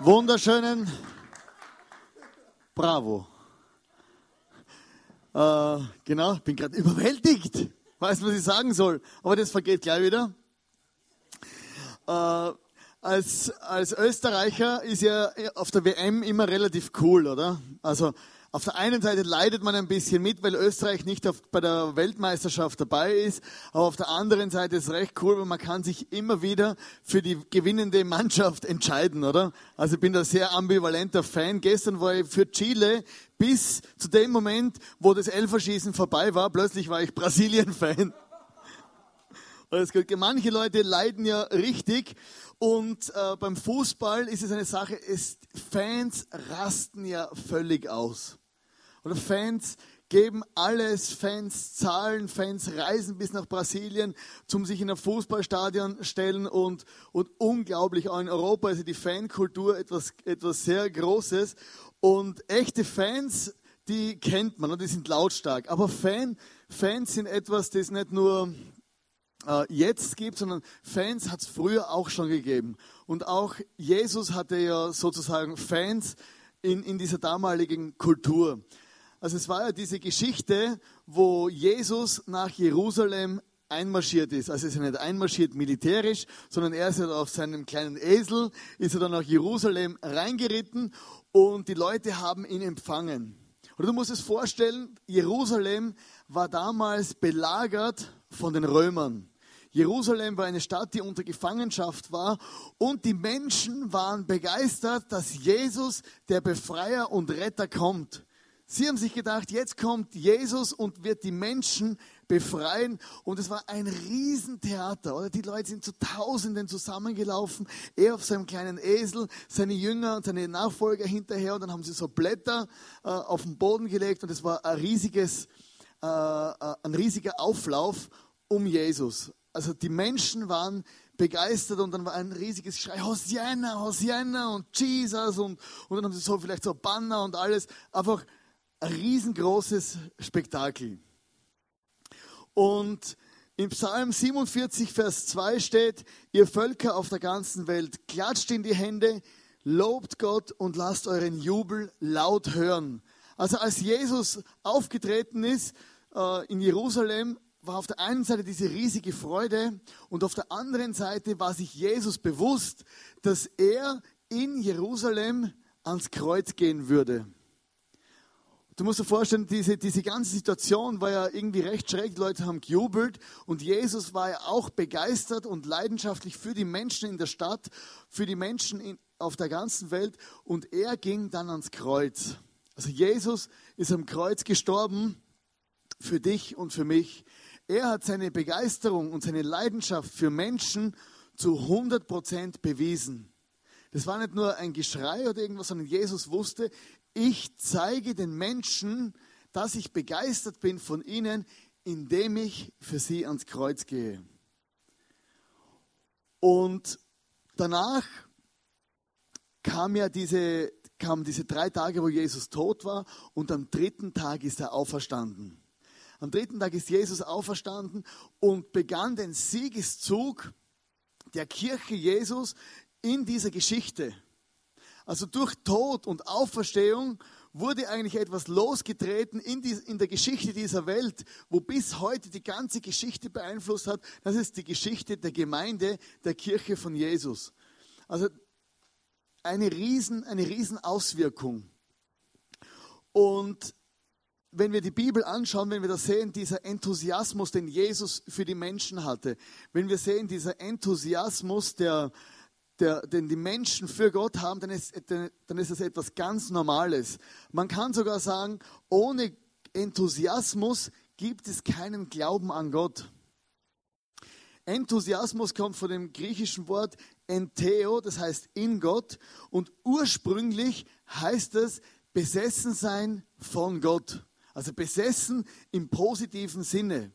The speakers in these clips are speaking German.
Wunderschönen Bravo. Äh, genau, bin gerade überwältigt. Weiß, was ich sagen soll. Aber das vergeht gleich wieder. Äh, als, als Österreicher ist ja auf der WM immer relativ cool, oder? Also auf der einen Seite leidet man ein bisschen mit, weil Österreich nicht auf, bei der Weltmeisterschaft dabei ist, aber auf der anderen Seite ist es recht cool, weil man kann sich immer wieder für die gewinnende Mannschaft entscheiden, oder? Also ich bin da sehr ambivalenter Fan. Gestern war ich für Chile bis zu dem Moment, wo das Elferschießen vorbei war. Plötzlich war ich Brasilien-Fan. Manche Leute leiden ja richtig und äh, beim Fußball ist es eine Sache, ist, Fans rasten ja völlig aus. Oder Fans geben alles, Fans zahlen, Fans reisen bis nach Brasilien, zum sich in ein Fußballstadion stellen und, und unglaublich, auch in Europa ist die Fankultur etwas, etwas sehr Großes und echte Fans, die kennt man und die sind lautstark, aber Fan, Fans sind etwas, das nicht nur äh, jetzt gibt, sondern Fans hat es früher auch schon gegeben. Und auch Jesus hatte ja sozusagen Fans in, in dieser damaligen Kultur. Also es war ja diese Geschichte, wo Jesus nach Jerusalem einmarschiert ist. Also er ist ja nicht einmarschiert militärisch, sondern er ist ja auf seinem kleinen Esel, ist er dann nach Jerusalem reingeritten und die Leute haben ihn empfangen. Oder du musst es vorstellen, Jerusalem war damals belagert von den Römern. Jerusalem war eine Stadt, die unter Gefangenschaft war und die Menschen waren begeistert, dass Jesus, der Befreier und Retter, kommt. Sie haben sich gedacht, jetzt kommt Jesus und wird die Menschen befreien. Und es war ein Riesentheater, oder? Die Leute sind zu Tausenden zusammengelaufen. Er auf seinem kleinen Esel, seine Jünger und seine Nachfolger hinterher. Und dann haben sie so Blätter äh, auf den Boden gelegt. Und es war ein riesiges, äh, äh ein riesiger Auflauf um Jesus. Also die Menschen waren begeistert und dann war ein riesiges Schrei, Hosianna, Hosianna und Jesus und, und dann haben sie so vielleicht so Banner und alles. Einfach ein riesengroßes Spektakel. Und im Psalm 47, Vers 2 steht, ihr Völker auf der ganzen Welt, klatscht in die Hände, lobt Gott und lasst euren Jubel laut hören. Also als Jesus aufgetreten ist äh, in Jerusalem, war auf der einen Seite diese riesige Freude und auf der anderen Seite war sich Jesus bewusst, dass er in Jerusalem ans Kreuz gehen würde. Du musst dir vorstellen, diese, diese ganze Situation war ja irgendwie recht schräg. Die Leute haben gejubelt und Jesus war ja auch begeistert und leidenschaftlich für die Menschen in der Stadt, für die Menschen in, auf der ganzen Welt und er ging dann ans Kreuz. Also Jesus ist am Kreuz gestorben für dich und für mich. Er hat seine Begeisterung und seine Leidenschaft für Menschen zu 100 Prozent bewiesen. Das war nicht nur ein Geschrei oder irgendwas, sondern Jesus wusste, ich zeige den Menschen, dass ich begeistert bin von ihnen, indem ich für sie ans Kreuz gehe. Und danach kam ja diese, kamen diese drei Tage, wo Jesus tot war, und am dritten Tag ist er auferstanden. Am dritten Tag ist Jesus auferstanden und begann den Siegeszug der Kirche Jesus in dieser Geschichte. Also durch Tod und Auferstehung wurde eigentlich etwas losgetreten in, die, in, der Geschichte dieser Welt, wo bis heute die ganze Geschichte beeinflusst hat. Das ist die Geschichte der Gemeinde, der Kirche von Jesus. Also eine riesen, eine riesen Auswirkung. Und wenn wir die Bibel anschauen, wenn wir da sehen, dieser Enthusiasmus, den Jesus für die Menschen hatte, wenn wir sehen, dieser Enthusiasmus, der, der, den die Menschen für Gott haben, dann ist, dann ist es etwas ganz Normales. Man kann sogar sagen, ohne Enthusiasmus gibt es keinen Glauben an Gott. Enthusiasmus kommt von dem griechischen Wort entheo, das heißt in Gott, und ursprünglich heißt es besessen sein von Gott. Also besessen im positiven Sinne.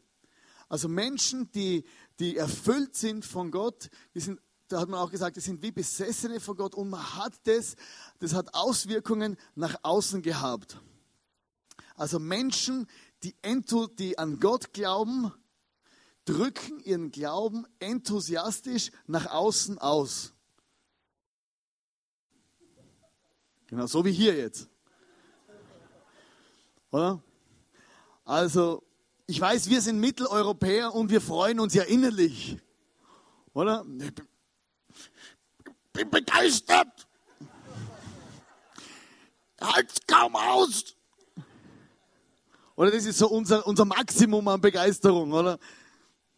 Also Menschen, die, die erfüllt sind von Gott, die sind da hat man auch gesagt, die sind wie Besessene von Gott und man hat das, das hat Auswirkungen nach außen gehabt. Also Menschen, die, die an Gott glauben, drücken ihren Glauben enthusiastisch nach außen aus. Genau, so wie hier jetzt. Oder? Also, ich weiß, wir sind Mitteleuropäer und wir freuen uns ja innerlich. Oder? Bin, begeistert. Halt kaum aus. Oder das ist so unser, unser Maximum an Begeisterung, oder?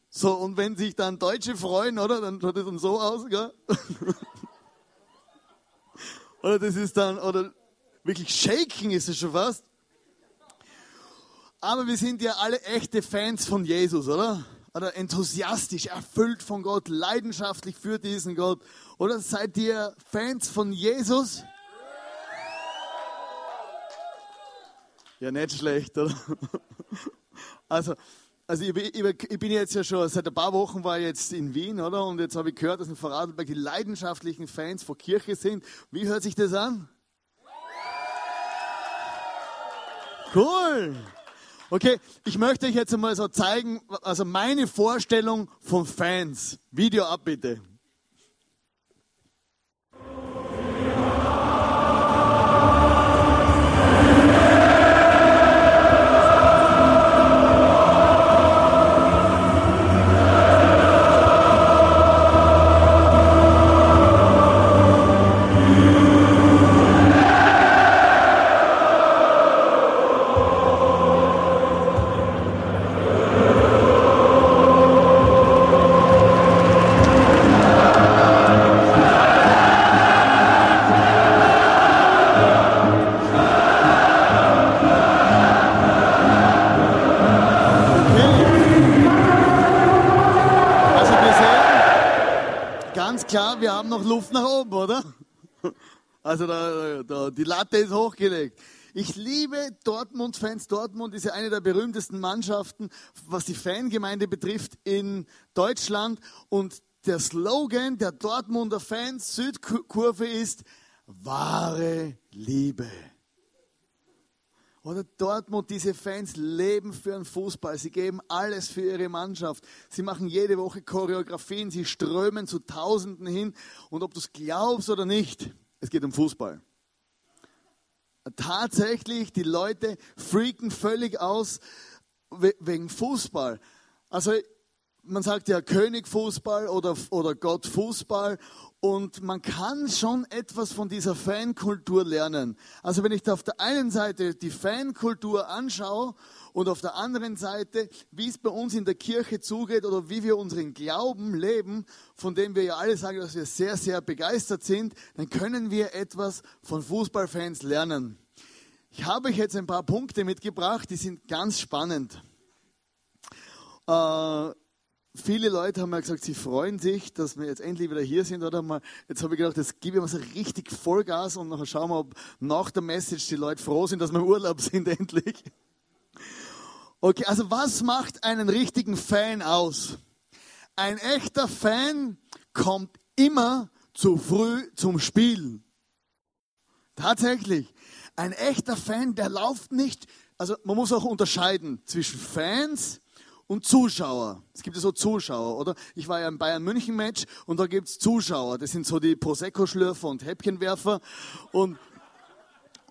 So, und wenn sich dann Deutsche freuen, oder, dann schaut es dann so aus, gell? oder das ist dann, oder wirklich shaking ist es schon fast. Aber wir sind ja alle echte Fans von Jesus, oder? Oder enthusiastisch, erfüllt von Gott, leidenschaftlich für diesen Gott. Oder seid ihr Fans von Jesus? Ja, nicht schlecht, oder? Also, also ich, ich, ich, bin jetzt ja schon, seit ein paar Wochen war ich jetzt in Wien, oder? Und jetzt habe ich gehört, dass in Vorarlberg die leidenschaftlichen Fans von Kirche sind. Wie hört sich das an? Cool. Okay, ich möchte euch jetzt einmal so zeigen, also meine Vorstellung von Fans. Video ab bitte. Dortmund-Fans. Dortmund ist ja eine der berühmtesten Mannschaften, was die Fangemeinde betrifft in Deutschland. Und der Slogan der Dortmunder Fans Südkurve ist wahre Liebe. Oder Dortmund, diese Fans leben für den Fußball. Sie geben alles für ihre Mannschaft. Sie machen jede Woche Choreografien. Sie strömen zu Tausenden hin. Und ob du es glaubst oder nicht, es geht um Fußball. Tatsächlich, die Leute freaken völlig aus wegen Fußball. Also man sagt ja König Fußball oder, oder Gott Fußball und man kann schon etwas von dieser Fankultur lernen. Also wenn ich da auf der einen Seite die Fankultur anschaue und auf der anderen Seite, wie es bei uns in der Kirche zugeht oder wie wir unseren Glauben leben, von dem wir ja alle sagen, dass wir sehr, sehr begeistert sind, dann können wir etwas von Fußballfans lernen. Ich habe euch jetzt ein paar Punkte mitgebracht, die sind ganz spannend. Äh, viele Leute haben ja gesagt, sie freuen sich, dass wir jetzt endlich wieder hier sind. Oder jetzt habe ich gedacht, jetzt gebe ich mal so richtig Vollgas und nachher schauen wir, ob nach der Message die Leute froh sind, dass wir im Urlaub sind endlich. Okay, also was macht einen richtigen Fan aus? Ein echter Fan kommt immer zu früh zum Spiel. Tatsächlich. Ein echter Fan, der läuft nicht, also man muss auch unterscheiden zwischen Fans und Zuschauer. Es gibt ja so Zuschauer, oder? Ich war ja im Bayern München Match und da gibt's Zuschauer. Das sind so die Prosecco-Schlürfer und Häppchenwerfer und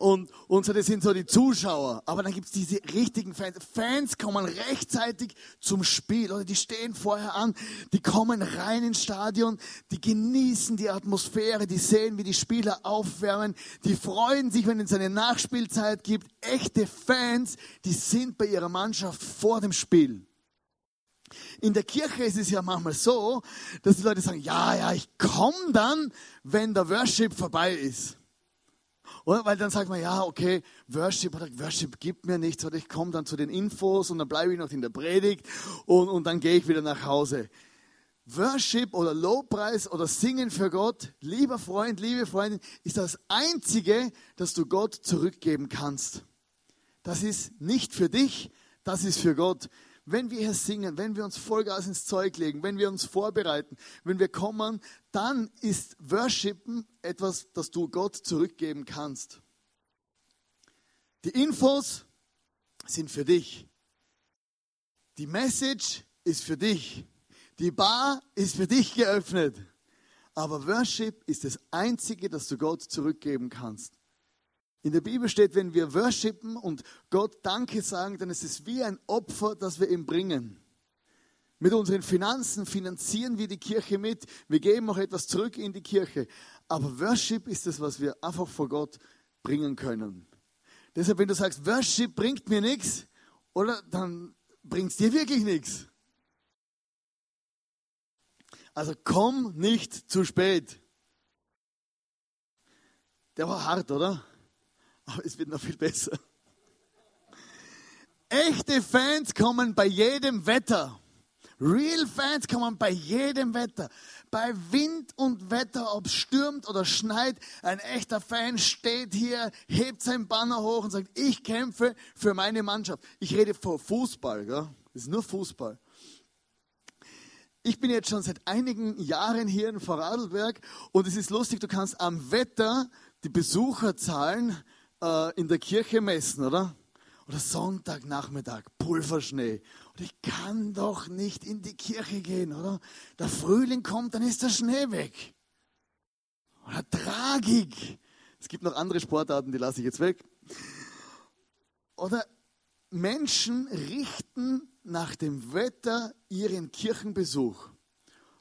und, und so, das sind so die Zuschauer. Aber dann gibt's diese richtigen Fans. Fans kommen rechtzeitig zum Spiel oder die stehen vorher an, die kommen rein ins Stadion, die genießen die Atmosphäre, die sehen, wie die Spieler aufwärmen, die freuen sich, wenn es eine Nachspielzeit gibt. Echte Fans, die sind bei ihrer Mannschaft vor dem Spiel. In der Kirche ist es ja manchmal so, dass die Leute sagen, ja, ja, ich komme dann, wenn der Worship vorbei ist. Oder? Weil dann sagt man, ja, okay, Worship, Worship gibt mir nichts, oder ich komme dann zu den Infos und dann bleibe ich noch in der Predigt und, und dann gehe ich wieder nach Hause. Worship oder Lobpreis oder Singen für Gott, lieber Freund, liebe Freundin, ist das Einzige, das du Gott zurückgeben kannst. Das ist nicht für dich, das ist für Gott wenn wir hier singen, wenn wir uns Vollgas ins Zeug legen, wenn wir uns vorbereiten, wenn wir kommen, dann ist Worshipen etwas, das du Gott zurückgeben kannst. Die Infos sind für dich. Die Message ist für dich. Die Bar ist für dich geöffnet. Aber Worship ist das Einzige, das du Gott zurückgeben kannst. In der Bibel steht, wenn wir worshipen und Gott Danke sagen, dann ist es wie ein Opfer, das wir ihm bringen. Mit unseren Finanzen finanzieren wir die Kirche mit. Wir geben auch etwas zurück in die Kirche. Aber Worship ist das, was wir einfach vor Gott bringen können. Deshalb, wenn du sagst, Worship bringt mir nichts, oder dann bringt es dir wirklich nichts. Also komm nicht zu spät. Der war hart, oder? Aber es wird noch viel besser. Echte Fans kommen bei jedem Wetter. Real Fans kommen bei jedem Wetter. Bei Wind und Wetter, ob es stürmt oder schneit, ein echter Fan steht hier, hebt sein Banner hoch und sagt, ich kämpfe für meine Mannschaft. Ich rede vor Fußball, gell? das ist nur Fußball. Ich bin jetzt schon seit einigen Jahren hier in Vorarlberg und es ist lustig, du kannst am Wetter die Besucherzahlen äh, in der Kirche messen, oder? Oder Sonntagnachmittag, Pulverschnee. Und ich kann doch nicht in die Kirche gehen, oder? Der Frühling kommt, dann ist der Schnee weg. Oder Tragik. Es gibt noch andere Sportarten, die lasse ich jetzt weg. Oder Menschen richten nach dem Wetter ihren Kirchenbesuch.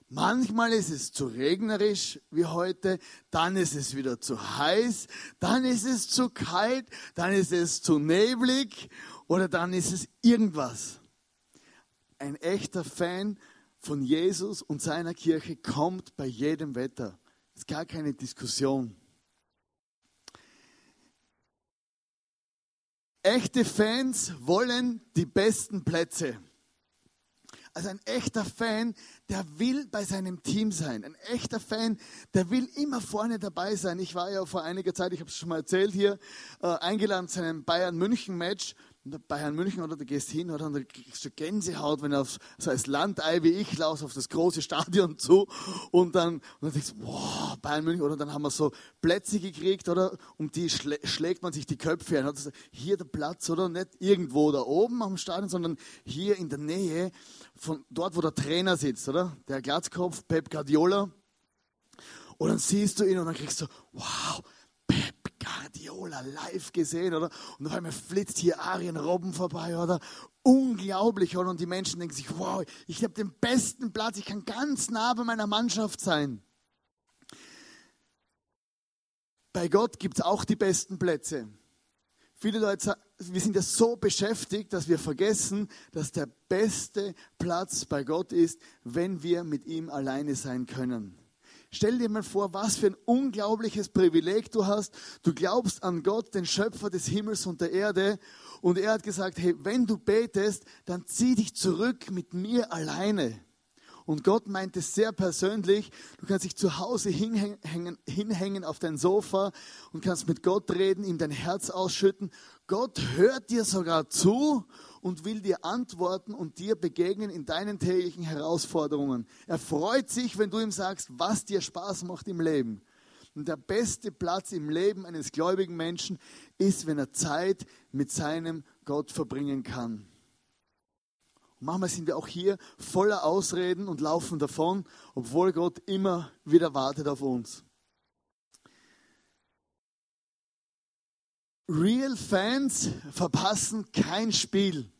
Manchmal ist es zu regnerisch wie heute, dann ist es wieder zu heiß, dann ist es zu kalt, dann ist es zu neblig oder dann ist es irgendwas. Ein echter Fan von Jesus und seiner Kirche kommt bei jedem Wetter. Das ist gar keine Diskussion. Echte Fans wollen die besten Plätze. Also ein echter Fan, der will bei seinem Team sein. Ein echter Fan, der will immer vorne dabei sein. Ich war ja vor einiger Zeit, ich habe es schon mal erzählt hier, äh, eingeladen zu einem Bayern-München-Match Bayern München oder du gehst hin oder dann kriegst du Gänsehaut, wenn du auf, so als Landei wie ich laufst auf das große Stadion zu und dann, und dann denkst du, wow, Bayern München oder dann haben wir so Plätze gekriegt oder um die schlä schlägt man sich die Köpfe ein. Also hier der Platz oder nicht irgendwo da oben am Stadion, sondern hier in der Nähe von dort, wo der Trainer sitzt, oder? Der Glatzkopf, Pep Guardiola. Und dann siehst du ihn und dann kriegst du, wow, Guardiola live gesehen, oder? Und auf einmal flitzt hier Arjen Robben vorbei, oder? Unglaublich, oder? Und die Menschen denken sich, wow, ich habe den besten Platz, ich kann ganz nah bei meiner Mannschaft sein. Bei Gott gibt es auch die besten Plätze. Viele Leute sagen, wir sind ja so beschäftigt, dass wir vergessen, dass der beste Platz bei Gott ist, wenn wir mit ihm alleine sein können. Stell dir mal vor, was für ein unglaubliches Privileg du hast. Du glaubst an Gott, den Schöpfer des Himmels und der Erde. Und er hat gesagt, hey, wenn du betest, dann zieh dich zurück mit mir alleine. Und Gott meint es sehr persönlich. Du kannst dich zu Hause hinhängen, hinhängen auf dein Sofa und kannst mit Gott reden, ihm dein Herz ausschütten. Gott hört dir sogar zu und will dir antworten und dir begegnen in deinen täglichen Herausforderungen. Er freut sich, wenn du ihm sagst, was dir Spaß macht im Leben. Und der beste Platz im Leben eines gläubigen Menschen ist, wenn er Zeit mit seinem Gott verbringen kann. Und manchmal sind wir auch hier voller Ausreden und laufen davon, obwohl Gott immer wieder wartet auf uns. Real Fans verpassen kein Spiel.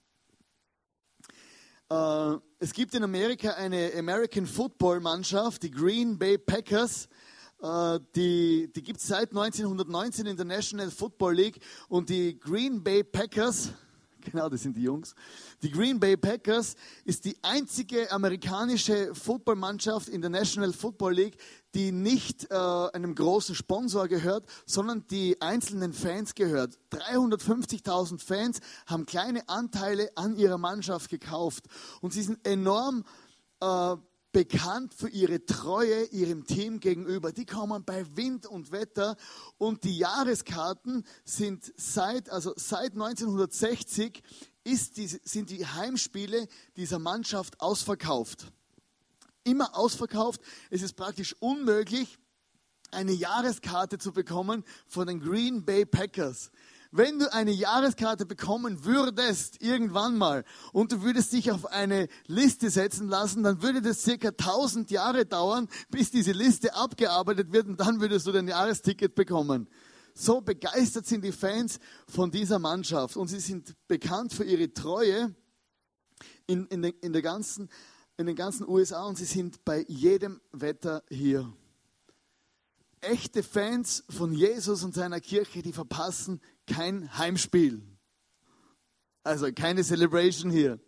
Äh, es gibt in Amerika eine American Football Mannschaft, die Green Bay Packers. Äh, die die gibt es seit 1919 in der National Football League. Und die Green Bay Packers, genau, das sind die Jungs, die Green Bay Packers ist die einzige amerikanische Footballmannschaft in der National Football League, die nicht äh, einem großen Sponsor gehört, sondern die einzelnen Fans gehört. 350.000 Fans haben kleine Anteile an ihrer Mannschaft gekauft und sie sind enorm äh, bekannt für ihre Treue ihrem Team gegenüber. Die kommen bei Wind und Wetter und die Jahreskarten sind seit, also seit 1960 ist die, sind die Heimspiele dieser Mannschaft ausverkauft. Immer ausverkauft. Es ist praktisch unmöglich, eine Jahreskarte zu bekommen von den Green Bay Packers. Wenn du eine Jahreskarte bekommen würdest, irgendwann mal, und du würdest dich auf eine Liste setzen lassen, dann würde das circa 1000 Jahre dauern, bis diese Liste abgearbeitet wird und dann würdest du dein Jahresticket bekommen. So begeistert sind die Fans von dieser Mannschaft und sie sind bekannt für ihre Treue in, in, den, in, der ganzen, in den ganzen USA und sie sind bei jedem Wetter hier. Echte Fans von Jesus und seiner Kirche, die verpassen kein Heimspiel. Also keine Celebration hier.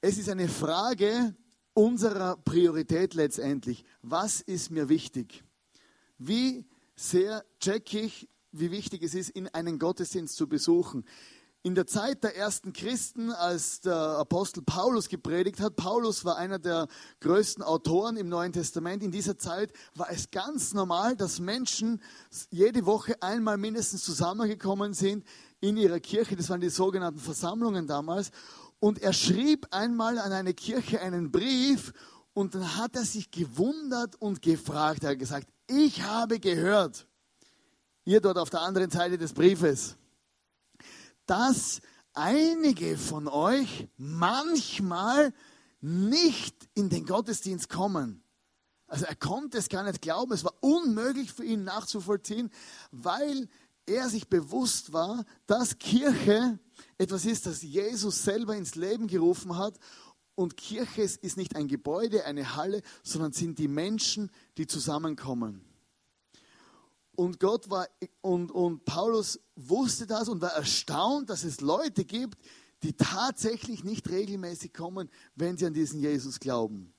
Es ist eine Frage unserer Priorität letztendlich. Was ist mir wichtig? Wie sehr check ich, wie wichtig es ist, in einen Gottesdienst zu besuchen. In der Zeit der ersten Christen, als der Apostel Paulus gepredigt hat, Paulus war einer der größten Autoren im Neuen Testament, in dieser Zeit war es ganz normal, dass Menschen jede Woche einmal mindestens zusammengekommen sind in ihrer Kirche, das waren die sogenannten Versammlungen damals, und er schrieb einmal an eine Kirche einen Brief und dann hat er sich gewundert und gefragt, er hat gesagt, ich habe gehört, ihr dort auf der anderen Seite des Briefes, dass einige von euch manchmal nicht in den Gottesdienst kommen. Also er konnte es gar nicht glauben, es war unmöglich für ihn nachzuvollziehen, weil er sich bewusst war, dass Kirche etwas ist, das Jesus selber ins Leben gerufen hat. Und Kirche ist nicht ein Gebäude, eine Halle, sondern sind die Menschen, die zusammenkommen. Und Gott war, und, und Paulus wusste das und war erstaunt, dass es Leute gibt, die tatsächlich nicht regelmäßig kommen, wenn sie an diesen Jesus glauben.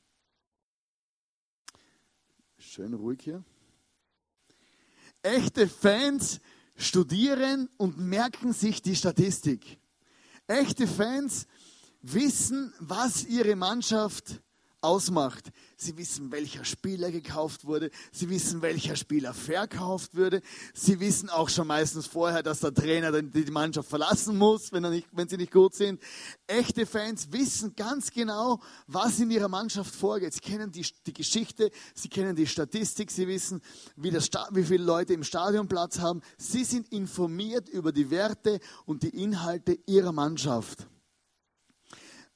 Schön ruhig hier. Echte Fans studieren und merken sich die Statistik. Echte Fans wissen, was ihre Mannschaft ausmacht. Sie wissen, welcher Spieler gekauft wurde. Sie wissen, welcher Spieler verkauft wurde. Sie wissen auch schon meistens vorher, dass der Trainer die Mannschaft verlassen muss, wenn, nicht, wenn sie nicht gut sind. Echte Fans wissen ganz genau, was in ihrer Mannschaft vorgeht. Sie kennen die, die Geschichte, sie kennen die Statistik, sie wissen, wie, das, wie viele Leute im Stadion Platz haben. Sie sind informiert über die Werte und die Inhalte ihrer Mannschaft.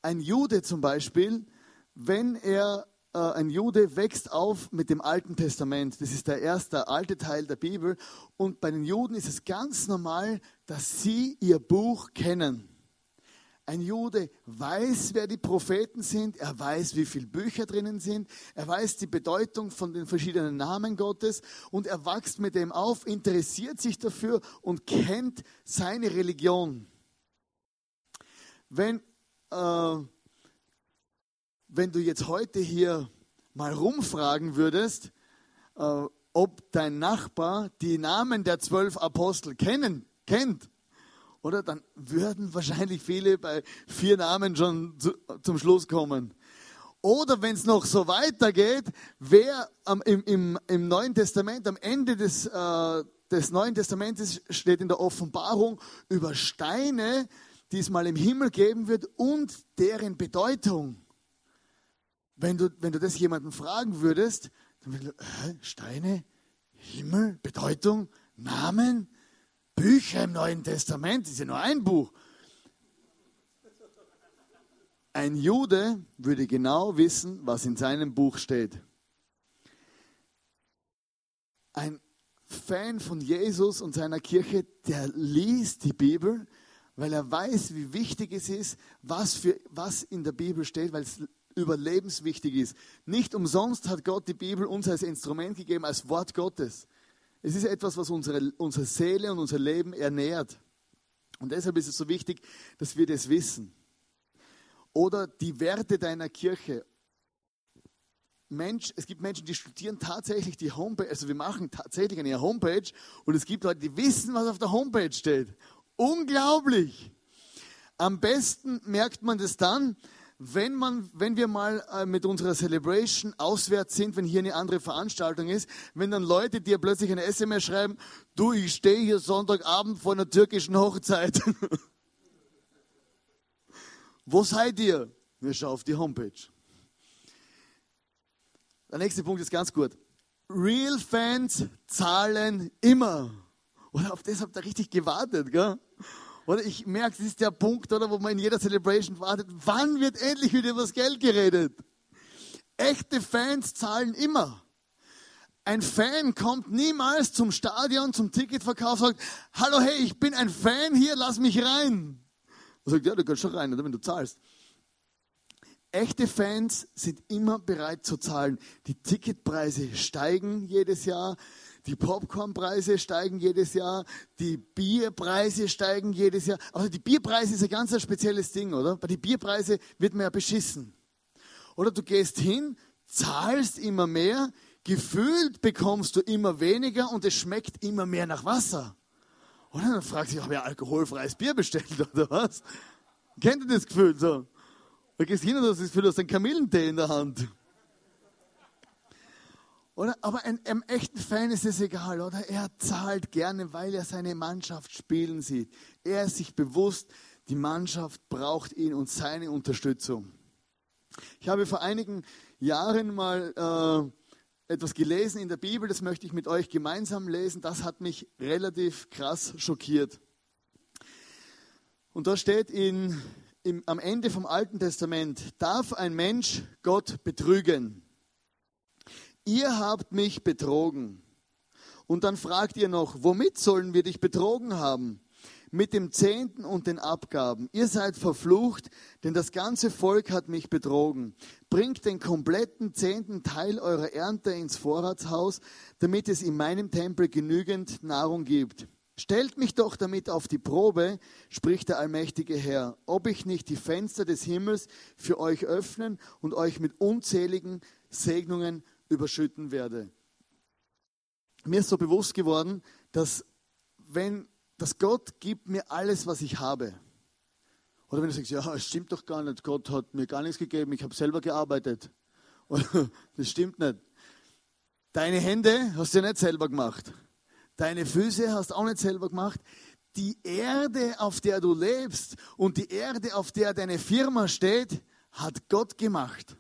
Ein Jude zum Beispiel, wenn er, äh, ein Jude wächst auf mit dem Alten Testament, das ist der erste alte Teil der Bibel, und bei den Juden ist es ganz normal, dass sie ihr Buch kennen. Ein Jude weiß, wer die Propheten sind, er weiß, wie viele Bücher drinnen sind, er weiß die Bedeutung von den verschiedenen Namen Gottes und er wächst mit dem auf, interessiert sich dafür und kennt seine Religion. Wenn äh, wenn du jetzt heute hier mal rumfragen würdest, äh, ob dein Nachbar die Namen der zwölf Apostel kennen, kennt, oder dann würden wahrscheinlich viele bei vier Namen schon zu, zum Schluss kommen. Oder wenn es noch so weitergeht, wer am, im, im, im, Neuen Testament, am Ende des, äh, des Neuen Testamentes steht in der Offenbarung über Steine, die es mal im Himmel geben wird und deren Bedeutung. Wenn du, wenn du das jemanden fragen würdest, dann würde äh, Steine, Himmel, Bedeutung, Namen, Bücher im Neuen Testament, das ist ja nur ein Buch. Ein Jude würde genau wissen, was in seinem Buch steht. Ein Fan von Jesus und seiner Kirche, der liest die Bibel, weil er weiß, wie wichtig es ist, was, für, was in der Bibel steht, weil es überlebenswichtig ist. Nicht umsonst hat Gott die Bibel uns als Instrument gegeben, als Wort Gottes. Es ist etwas, was unsere, unsere Seele und unser Leben ernährt. Und deshalb ist es so wichtig, dass wir das wissen. Oder die Werte deiner Kirche. Mensch, es gibt Menschen, die studieren tatsächlich die Homepage, also wir machen tatsächlich eine Homepage und es gibt Leute, die wissen, was auf der Homepage steht. Unglaublich! Am besten merkt man das dann, wenn, man, wenn wir mal äh, mit unserer Celebration auswärts sind, wenn hier eine andere Veranstaltung ist, wenn dann Leute dir plötzlich eine SMS schreiben, du, ich stehe hier Sonntagabend vor einer türkischen Hochzeit. Wo seid ihr? Wir schauen auf die Homepage. Der nächste Punkt ist ganz gut. Real Fans zahlen immer. Oder auf das habt ihr richtig gewartet, gell? Oder ich merke, das ist der Punkt, oder, wo man in jeder Celebration wartet. Wann wird endlich wieder über das Geld geredet? Echte Fans zahlen immer. Ein Fan kommt niemals zum Stadion, zum Ticketverkauf, sagt, hallo, hey, ich bin ein Fan hier, lass mich rein. Er sagt, ja, du kannst schon rein, wenn du zahlst. Echte Fans sind immer bereit zu zahlen. Die Ticketpreise steigen jedes Jahr, die Popcornpreise steigen jedes Jahr, die Bierpreise steigen jedes Jahr. Also die Bierpreise ist ein ganz spezielles Ding, oder? Bei den Bierpreisen wird man ja beschissen. Oder du gehst hin, zahlst immer mehr, gefühlt bekommst du immer weniger und es schmeckt immer mehr nach Wasser. Oder dann fragst du dich, habe ich alkoholfreies Bier bestellt oder was? Kennt ihr das Gefühl so? Du gehst hin und hast das Gefühl, du hast einen Kamillentee in der Hand. Oder? Aber einem, echten Fan ist es egal, oder? Er zahlt gerne, weil er seine Mannschaft spielen sieht. Er ist sich bewusst, die Mannschaft braucht ihn und seine Unterstützung. Ich habe vor einigen Jahren mal äh, etwas gelesen in der Bibel, das möchte ich mit euch gemeinsam lesen. Das hat mich relativ krass schockiert. Und da steht in, im, am Ende vom Alten Testament, darf ein Mensch Gott betrügen? Ihr habt mich betrogen. Und dann fragt ihr noch, womit sollen wir dich betrogen haben? mit dem Zehnten und den Abgaben. Ihr seid verflucht, denn das ganze Volk hat mich betrogen. Bringt den kompletten zehnten Teil eurer Ernte ins Vorratshaus, damit es in meinem Tempel genügend Nahrung gibt. Stellt mich doch damit auf die Probe, spricht der allmächtige Herr, ob ich nicht die Fenster des Himmels für euch öffnen und euch mit unzähligen Segnungen überschütten werde. Mir ist so bewusst geworden, dass wenn dass Gott gibt mir alles, was ich habe. Oder wenn du sagst, ja, es stimmt doch gar nicht, Gott hat mir gar nichts gegeben, ich habe selber gearbeitet. Das stimmt nicht. Deine Hände hast du nicht selber gemacht. Deine Füße hast du auch nicht selber gemacht. Die Erde, auf der du lebst und die Erde, auf der deine Firma steht, hat Gott gemacht.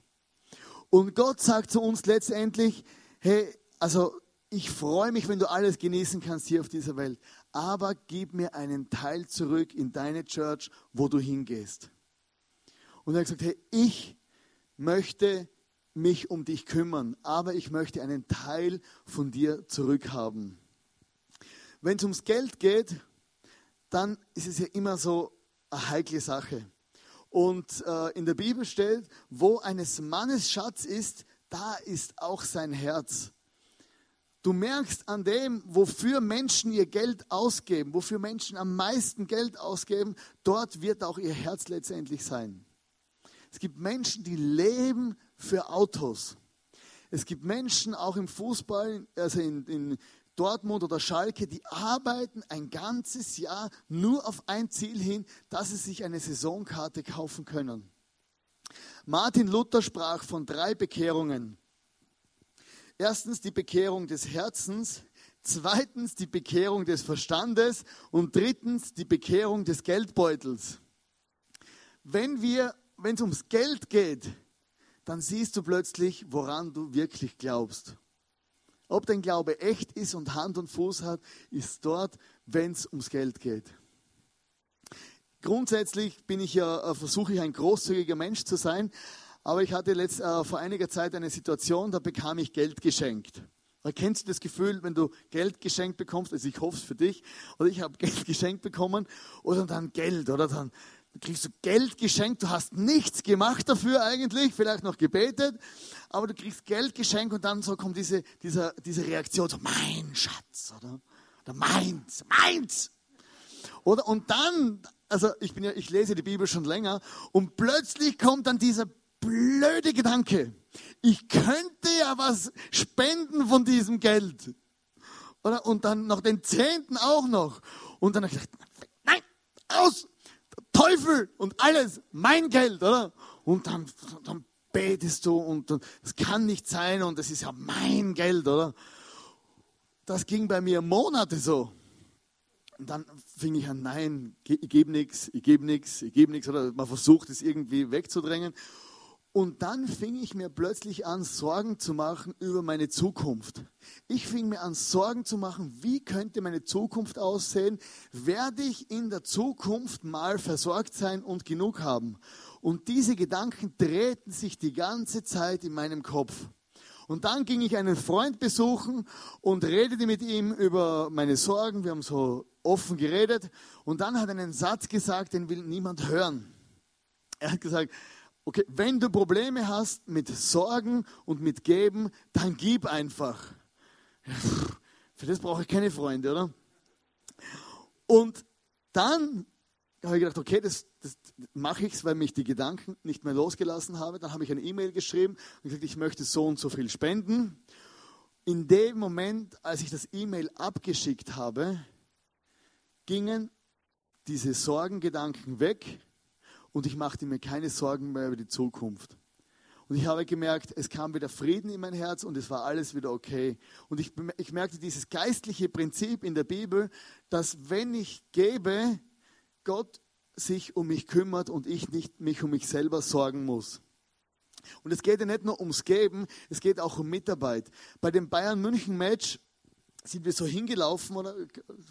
Und Gott sagt zu uns letztendlich, hey, also ich freue mich, wenn du alles genießen kannst hier auf dieser Welt aber gib mir einen Teil zurück in deine Church, wo du hingehst. Und er hat gesagt, hey, ich möchte mich um dich kümmern, aber ich möchte einen Teil von dir zurückhaben. Wenn es ums Geld geht, dann ist es ja immer so eine heikle Sache. Und äh, in der Bibel steht, wo eines Mannes Schatz ist, da ist auch sein Herz. Du merkst an dem, wofür Menschen ihr Geld ausgeben, wofür Menschen am meisten Geld ausgeben, dort wird auch ihr Herz letztendlich sein. Es gibt Menschen, die leben für Autos. Es gibt Menschen auch im Fußball, also in, in Dortmund oder Schalke, die arbeiten ein ganzes Jahr nur auf ein Ziel hin, dass sie sich eine Saisonkarte kaufen können. Martin Luther sprach von drei Bekehrungen. Erstens die Bekehrung des Herzens, zweitens die Bekehrung des Verstandes und drittens die Bekehrung des Geldbeutels. Wenn wir, wenn es ums Geld geht, dann siehst du plötzlich, woran du wirklich glaubst. Ob dein Glaube echt ist und Hand und Fuß hat, ist dort, wenn es ums Geld geht. Grundsätzlich bin ich ja, äh, versuche ich ein großzügiger Mensch zu sein, aber ich hatte letzt, äh, vor einiger Zeit eine Situation, da bekam ich Geld geschenkt. Kennst du das Gefühl, wenn du Geld geschenkt bekommst? Also ich hoffe es für dich. Oder ich habe Geld geschenkt bekommen oder dann Geld oder dann kriegst du Geld geschenkt. Du hast nichts gemacht dafür eigentlich, vielleicht noch gebetet, aber du kriegst Geld geschenkt und dann so kommt diese, diese, diese Reaktion, so mein Schatz oder, oder meins, meins. Oder und dann, also ich bin ja, ich lese die Bibel schon länger und plötzlich kommt dann dieser blöde Gedanke. Ich könnte ja was spenden von diesem Geld. Oder? Und dann noch den Zehnten auch noch. Und dann habe ich gedacht, nein, aus, Teufel und alles, mein Geld, oder? Und dann, dann betest du und das kann nicht sein und das ist ja mein Geld, oder? Das ging bei mir Monate so. Und dann fing ich an, nein, ich gebe nichts, ich gebe nichts, ich gebe nichts, oder man versucht es irgendwie wegzudrängen. Und dann fing ich mir plötzlich an, Sorgen zu machen über meine Zukunft. Ich fing mir an, Sorgen zu machen, wie könnte meine Zukunft aussehen? Werde ich in der Zukunft mal versorgt sein und genug haben? Und diese Gedanken drehten sich die ganze Zeit in meinem Kopf. Und dann ging ich einen Freund besuchen und redete mit ihm über meine Sorgen. Wir haben so offen geredet. Und dann hat er einen Satz gesagt, den will niemand hören. Er hat gesagt, okay, wenn du Probleme hast mit Sorgen und mit Geben, dann gib einfach. Für das brauche ich keine Freunde, oder? Und dann habe ich gedacht, okay, das, das mache ich, weil mich die Gedanken nicht mehr losgelassen habe. Dann habe ich eine E-Mail geschrieben und gesagt, ich möchte so und so viel spenden. In dem Moment, als ich das E-Mail abgeschickt habe, gingen diese Sorgengedanken weg und ich machte mir keine Sorgen mehr über die Zukunft. Und ich habe gemerkt, es kam wieder Frieden in mein Herz und es war alles wieder okay. Und ich, ich merkte dieses geistliche Prinzip in der Bibel, dass wenn ich gebe, Gott sich um mich kümmert und ich nicht mich um mich selber sorgen muss. Und es geht ja nicht nur ums Geben, es geht auch um Mitarbeit. Bei dem Bayern-München-Match sind wir so hingelaufen, oder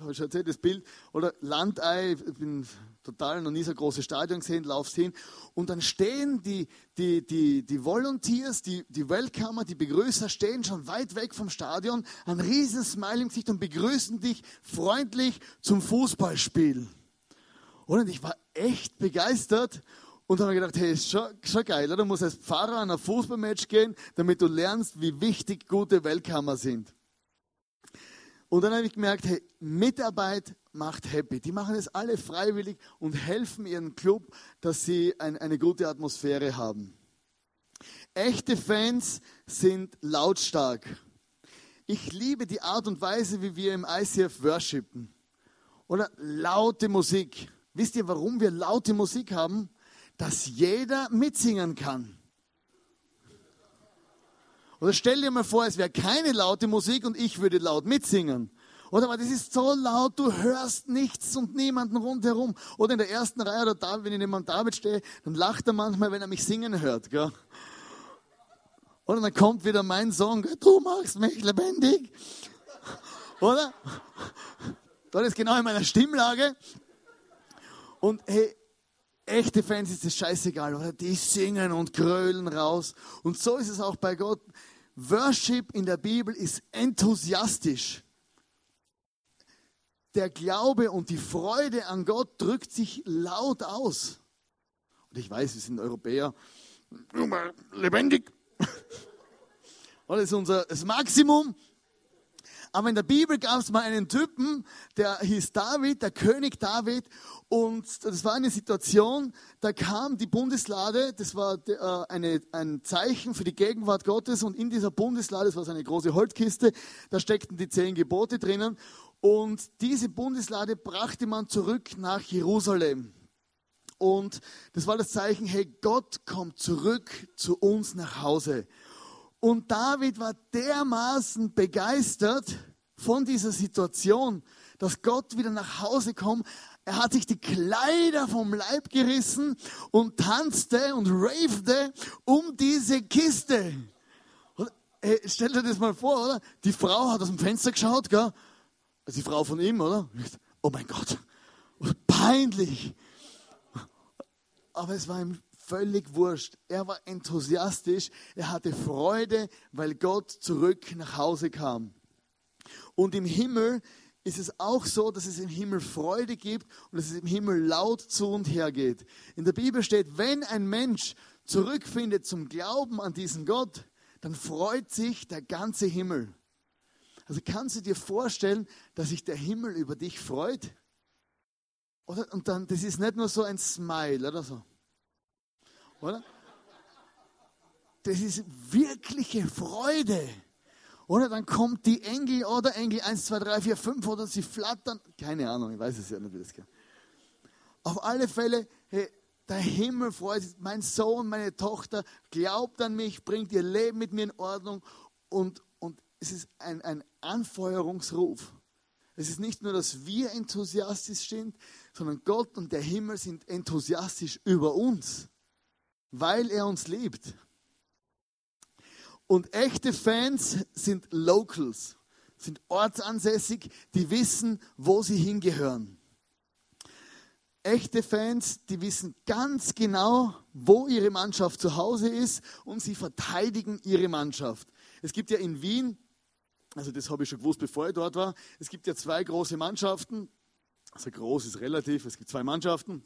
habe ich schon erzählt, das Bild, oder Landei, ich bin total noch nie so großes Stadion gesehen, laufst hin, und dann stehen die, die, die, die Volunteers, die, die Welcomer, die Begrüßer stehen schon weit weg vom Stadion, ein riesen Smile im Gesicht und begrüßen dich freundlich zum Fußballspiel. Und ich war echt begeistert und habe mir gedacht, hey, ist schon, schon geil, oder? Du musst als Pfarrer an ein Fußballmatch gehen, damit du lernst, wie wichtig gute Weltkammer sind. Und dann habe ich gemerkt, hey, Mitarbeit macht happy. Die machen es alle freiwillig und helfen ihrem Club, dass sie ein, eine gute Atmosphäre haben. Echte Fans sind lautstark. Ich liebe die Art und Weise, wie wir im ICF worshipen. Oder laute Musik. Wisst ihr, warum wir laute Musik haben? Dass jeder mitsingen kann. Oder stell dir mal vor, es wäre keine laute Musik und ich würde laut mitsingen. Oder aber das ist so laut, du hörst nichts und niemanden rundherum. Oder in der ersten Reihe oder da, wenn ich neben David stehe, dann lacht er manchmal, wenn er mich singen hört. Gell? Oder dann kommt wieder mein Song, du machst mich lebendig. Oder? Das ist genau in meiner Stimmlage. Und hey, echte Fans ist es scheißegal, oder? Die singen und grölen raus. Und so ist es auch bei Gott. Worship in der Bibel ist enthusiastisch. Der Glaube und die Freude an Gott drückt sich laut aus. Und ich weiß, wir sind Europäer. Lebendig. Das ist unser das Maximum. Aber in der Bibel gab es mal einen Typen, der hieß David, der König David. Und das war eine Situation, da kam die Bundeslade, das war äh, eine, ein Zeichen für die Gegenwart Gottes. Und in dieser Bundeslade, das war so eine große Holzkiste, da steckten die zehn Gebote drinnen. Und diese Bundeslade brachte man zurück nach Jerusalem. Und das war das Zeichen, hey, Gott kommt zurück zu uns nach Hause. Und David war dermaßen begeistert von dieser Situation, dass Gott wieder nach Hause kommt. Er hat sich die Kleider vom Leib gerissen und tanzte und ravede um diese Kiste. Und, ey, stell dir das mal vor, oder? Die Frau hat aus dem Fenster geschaut, gell? Also die Frau von ihm, oder? Oh mein Gott, peinlich. Aber es war ihm völlig wurscht. Er war enthusiastisch, er hatte Freude, weil Gott zurück nach Hause kam. Und im Himmel ist es auch so, dass es im Himmel Freude gibt und dass es im Himmel laut zu und her geht. In der Bibel steht, wenn ein Mensch zurückfindet zum Glauben an diesen Gott, dann freut sich der ganze Himmel. Also kannst du dir vorstellen, dass sich der Himmel über dich freut? Oder? Und dann, das ist nicht nur so ein Smile oder so. Oder? Das ist wirkliche Freude. Oder dann kommt die Engel oder Engel 1, 2, 3, 4, 5 oder sie flattern. Keine Ahnung, ich weiß es ja nicht, wie das geht. Auf alle Fälle, hey, der Himmel freut sich. Mein Sohn, meine Tochter glaubt an mich, bringt ihr Leben mit mir in Ordnung und, und es ist ein, ein Anfeuerungsruf. Es ist nicht nur, dass wir enthusiastisch sind, sondern Gott und der Himmel sind enthusiastisch über uns weil er uns liebt. Und echte Fans sind Locals, sind ortsansässig, die wissen, wo sie hingehören. Echte Fans, die wissen ganz genau, wo ihre Mannschaft zu Hause ist und sie verteidigen ihre Mannschaft. Es gibt ja in Wien, also das habe ich schon gewusst, bevor ich dort war, es gibt ja zwei große Mannschaften. Also groß ist relativ, es gibt zwei Mannschaften.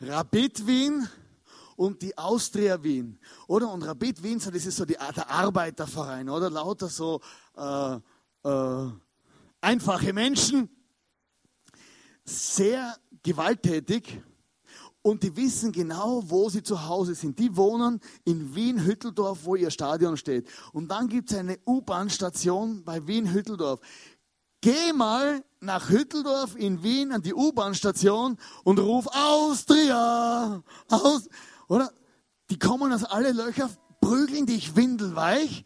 Rapid Wien und die Austria Wien, oder? Und Rapid Wien, so, das ist so die, der Arbeiterverein, oder? Lauter so äh, äh, einfache Menschen, sehr gewalttätig und die wissen genau, wo sie zu Hause sind. Die wohnen in Wien-Hütteldorf, wo ihr Stadion steht. Und dann gibt es eine U-Bahn-Station bei Wien-Hütteldorf. Geh mal nach Hütteldorf in Wien an die U-Bahn-Station und ruf Austria! Aus, oder? Die kommen aus alle Löcher, prügeln dich windelweich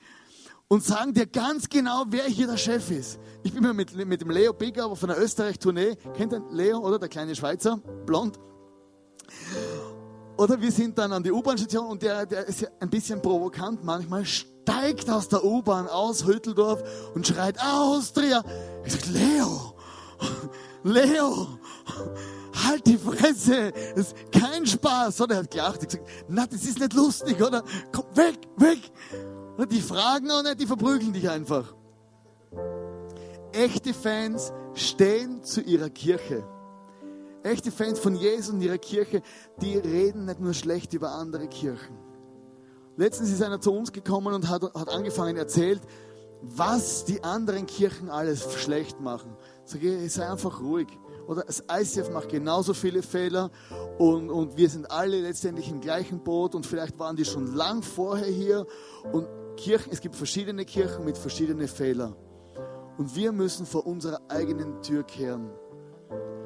und sagen dir ganz genau, wer hier der Chef ist. Ich bin mal mit, mit dem Leo Bigger von der Österreich-Tournee. Kennt ihr Leo, oder? Der kleine Schweizer, blond. Oder wir sind dann an die U-Bahn-Station und der, der ist ja ein bisschen provokant manchmal, steigt aus der U-Bahn aus Hütteldorf und schreit Austria. Ich sage, Leo, Leo, halt die Fresse, das ist kein Spaß. Oder er hat gelacht, ich gesagt, na, das ist nicht lustig, oder? Komm, weg, weg. Und die fragen auch nicht, die verprügeln dich einfach. Echte Fans stehen zu ihrer Kirche. Echte Fans von Jesus und ihrer Kirche, die reden nicht nur schlecht über andere Kirchen. Letztens ist einer zu uns gekommen und hat, hat angefangen erzählt, was die anderen Kirchen alles schlecht machen. Sag ich, sei einfach ruhig. Oder das ICF macht genauso viele Fehler und, und wir sind alle letztendlich im gleichen Boot und vielleicht waren die schon lang vorher hier und Kirchen, es gibt verschiedene Kirchen mit verschiedenen Fehlern. Und wir müssen vor unserer eigenen Tür kehren.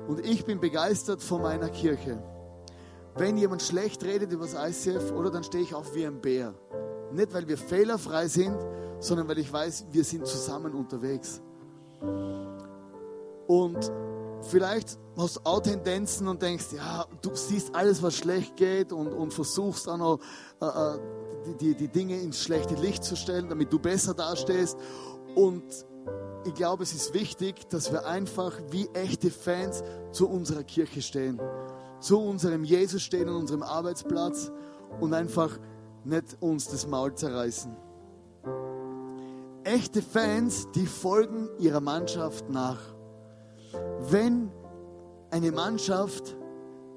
Und ich bin begeistert von meiner Kirche. Wenn jemand schlecht redet über das ICF, oder dann stehe ich auf wie ein Bär. Nicht, weil wir fehlerfrei sind, sondern weil ich weiß, wir sind zusammen unterwegs. Und vielleicht hast du auch Tendenzen und denkst, ja, du siehst alles, was schlecht geht und, und versuchst auch noch äh, äh die, die, Dinge ins schlechte Licht zu stellen, damit du besser dastehst. Und ich glaube, es ist wichtig, dass wir einfach wie echte Fans zu unserer Kirche stehen, zu unserem Jesus stehen an unserem Arbeitsplatz und einfach nicht uns das Maul zerreißen. Echte Fans, die folgen ihrer Mannschaft nach. Wenn eine Mannschaft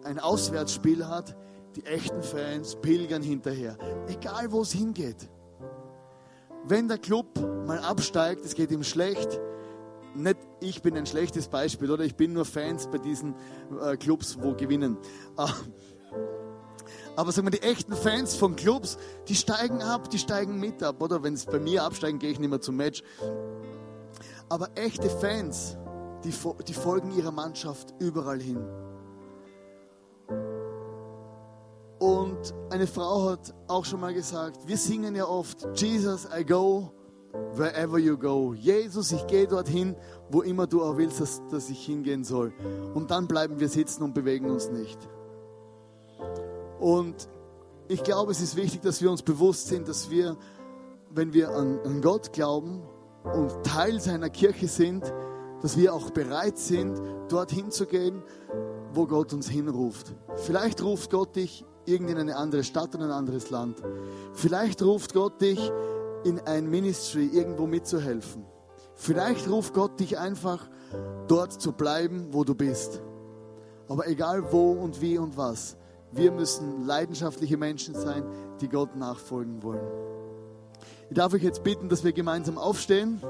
ein Auswärtsspiel hat, die echten Fans pilgern hinterher, egal wo es hingeht. Wenn der Club mal absteigt, es geht ihm schlecht, nicht ich bin ein schlechtes Beispiel oder ich bin nur Fans bei diesen äh, Clubs, wo gewinnen. Ah. Aber sagen wir, die echten Fans von Clubs, die steigen ab, die steigen mit ab. Oder wenn es bei mir absteigen, gehe ich nicht mehr zum Match. Aber echte Fans, die, die folgen ihrer Mannschaft überall hin. Und eine Frau hat auch schon mal gesagt, wir singen ja oft, Jesus, I go wherever you go. Jesus, ich gehe dorthin, wo immer du auch willst, dass, dass ich hingehen soll. Und dann bleiben wir sitzen und bewegen uns nicht. Und ich glaube, es ist wichtig, dass wir uns bewusst sind, dass wir, wenn wir an, an Gott glauben und Teil seiner Kirche sind, dass wir auch bereit sind, dorthin zu gehen, wo Gott uns hinruft. Vielleicht ruft Gott dich in eine andere Stadt und ein anderes Land. Vielleicht ruft Gott dich in ein Ministry irgendwo mitzuhelfen. Vielleicht ruft Gott dich einfach dort zu bleiben, wo du bist. Aber egal wo und wie und was, wir müssen leidenschaftliche Menschen sein, die Gott nachfolgen wollen. Ich darf euch jetzt bitten, dass wir gemeinsam aufstehen.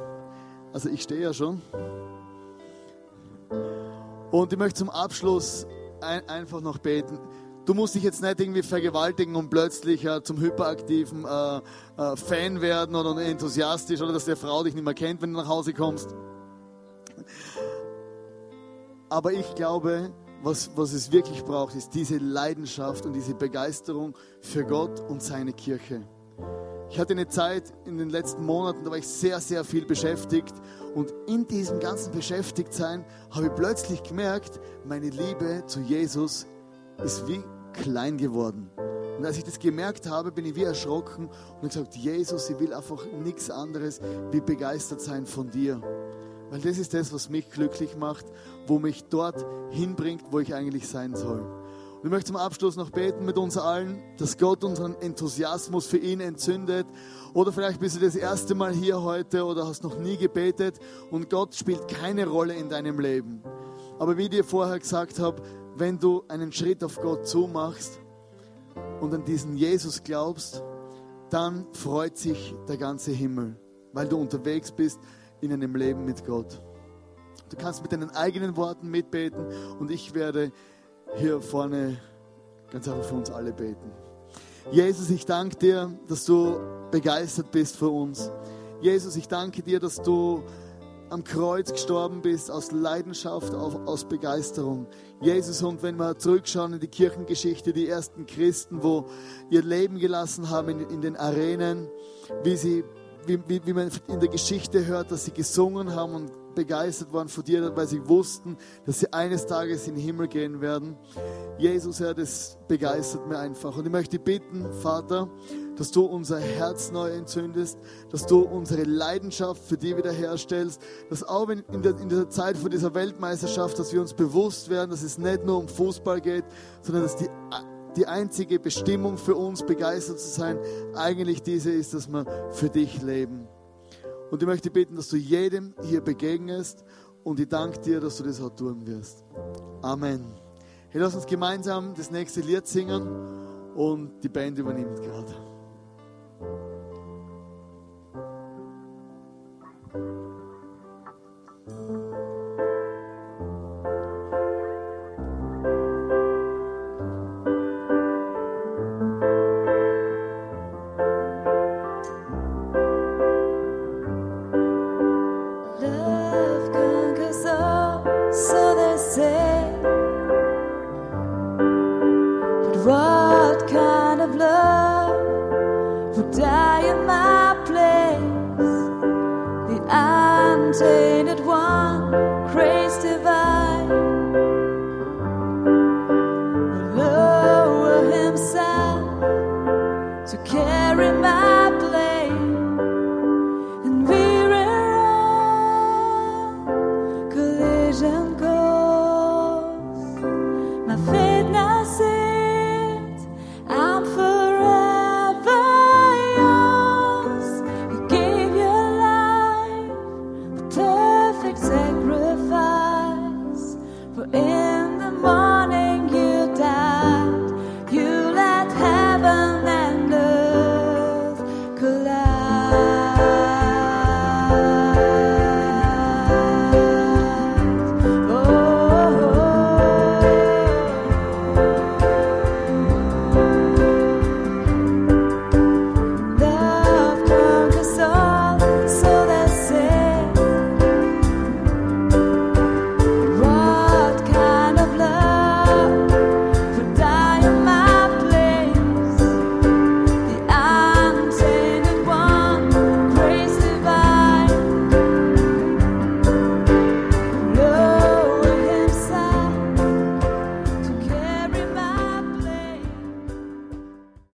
Also ich stehe ja schon. Und ich möchte zum Abschluss ein, einfach noch beten. Du musst dich jetzt nicht irgendwie vergewaltigen und plötzlich äh, zum hyperaktiven äh, äh, Fan werden oder enthusiastisch oder dass der Frau dich nicht mehr kennt, wenn du nach Hause kommst. Aber ich glaube, was, was es wirklich braucht, ist diese Leidenschaft und diese Begeisterung für Gott und seine Kirche. Ich hatte eine Zeit in den letzten Monaten, da war ich sehr, sehr viel beschäftigt. Und in diesem ganzen Beschäftigtsein habe ich plötzlich gemerkt, meine Liebe zu Jesus ist wie klein geworden. Und als ich das gemerkt habe, bin ich wie erschrocken und gesagt, Jesus, ich will einfach nichts anderes wie begeistert sein von dir. Weil das ist das, was mich glücklich macht, wo mich dort hinbringt, wo ich eigentlich sein soll. Wir möchten zum Abschluss noch beten mit uns allen, dass Gott unseren Enthusiasmus für ihn entzündet. Oder vielleicht bist du das erste Mal hier heute oder hast noch nie gebetet und Gott spielt keine Rolle in deinem Leben. Aber wie ich dir vorher gesagt habe, wenn du einen Schritt auf Gott zumachst und an diesen Jesus glaubst, dann freut sich der ganze Himmel, weil du unterwegs bist in einem Leben mit Gott. Du kannst mit deinen eigenen Worten mitbeten und ich werde hier vorne ganz einfach für uns alle beten. Jesus, ich danke dir, dass du begeistert bist für uns. Jesus, ich danke dir, dass du am Kreuz gestorben bist aus Leidenschaft, aus Begeisterung. Jesus, und wenn wir zurückschauen in die Kirchengeschichte, die ersten Christen, wo ihr Leben gelassen haben in, in den Arenen, wie, sie, wie, wie, wie man in der Geschichte hört, dass sie gesungen haben und begeistert waren von dir, weil sie wussten, dass sie eines Tages in den Himmel gehen werden. Jesus, Herr, das begeistert mir einfach. Und ich möchte bitten, Vater, dass du unser Herz neu entzündest, dass du unsere Leidenschaft für dich wiederherstellst, dass auch in, der, in dieser Zeit vor dieser Weltmeisterschaft, dass wir uns bewusst werden, dass es nicht nur um Fußball geht, sondern dass die, die einzige Bestimmung für uns, begeistert zu sein, eigentlich diese ist, dass wir für dich leben. Und ich möchte bitten, dass du jedem hier begegnest und ich danke dir, dass du das auch tun wirst. Amen. Hey, lass uns gemeinsam das nächste Lied singen und die Band übernimmt gerade.